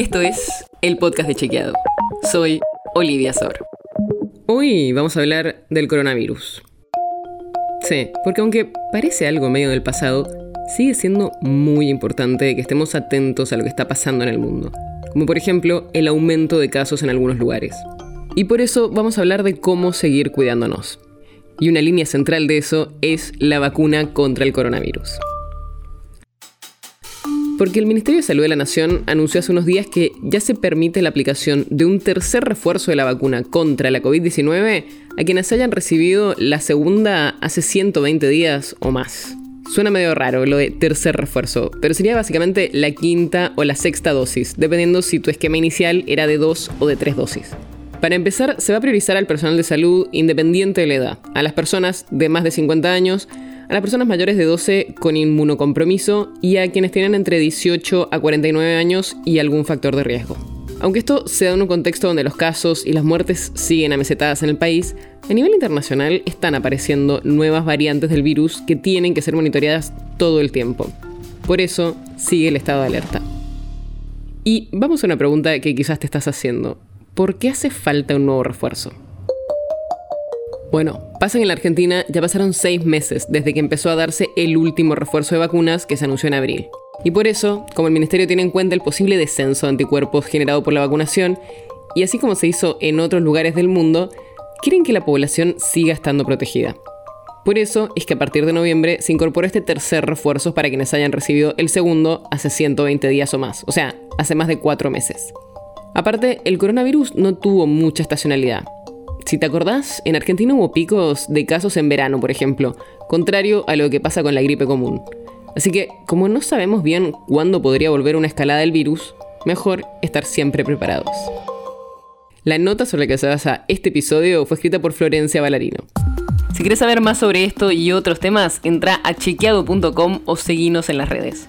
Esto es el podcast de Chequeado. Soy Olivia Sor. Hoy vamos a hablar del coronavirus. Sí, porque aunque parece algo medio del pasado, sigue siendo muy importante que estemos atentos a lo que está pasando en el mundo, como por ejemplo el aumento de casos en algunos lugares. Y por eso vamos a hablar de cómo seguir cuidándonos. Y una línea central de eso es la vacuna contra el coronavirus. Porque el Ministerio de Salud de la Nación anunció hace unos días que ya se permite la aplicación de un tercer refuerzo de la vacuna contra la COVID-19 a quienes hayan recibido la segunda hace 120 días o más. Suena medio raro lo de tercer refuerzo, pero sería básicamente la quinta o la sexta dosis, dependiendo si tu esquema inicial era de dos o de tres dosis. Para empezar, se va a priorizar al personal de salud independiente de la edad, a las personas de más de 50 años, a las personas mayores de 12 con inmunocompromiso y a quienes tienen entre 18 a 49 años y algún factor de riesgo. Aunque esto se da en un contexto donde los casos y las muertes siguen amesetadas en el país, a nivel internacional están apareciendo nuevas variantes del virus que tienen que ser monitoreadas todo el tiempo. Por eso sigue el estado de alerta. Y vamos a una pregunta que quizás te estás haciendo. ¿Por qué hace falta un nuevo refuerzo? Bueno, pasa que en la Argentina ya pasaron seis meses desde que empezó a darse el último refuerzo de vacunas que se anunció en abril. Y por eso, como el Ministerio tiene en cuenta el posible descenso de anticuerpos generado por la vacunación, y así como se hizo en otros lugares del mundo, quieren que la población siga estando protegida. Por eso es que a partir de noviembre se incorporó este tercer refuerzo para quienes hayan recibido el segundo hace 120 días o más, o sea, hace más de cuatro meses. Aparte, el coronavirus no tuvo mucha estacionalidad. Si te acordás, en Argentina hubo picos de casos en verano, por ejemplo, contrario a lo que pasa con la gripe común. Así que, como no sabemos bien cuándo podría volver una escalada del virus, mejor estar siempre preparados. La nota sobre la que se basa este episodio fue escrita por Florencia Ballarino. Si quieres saber más sobre esto y otros temas, entra a chequeado.com o seguinos en las redes.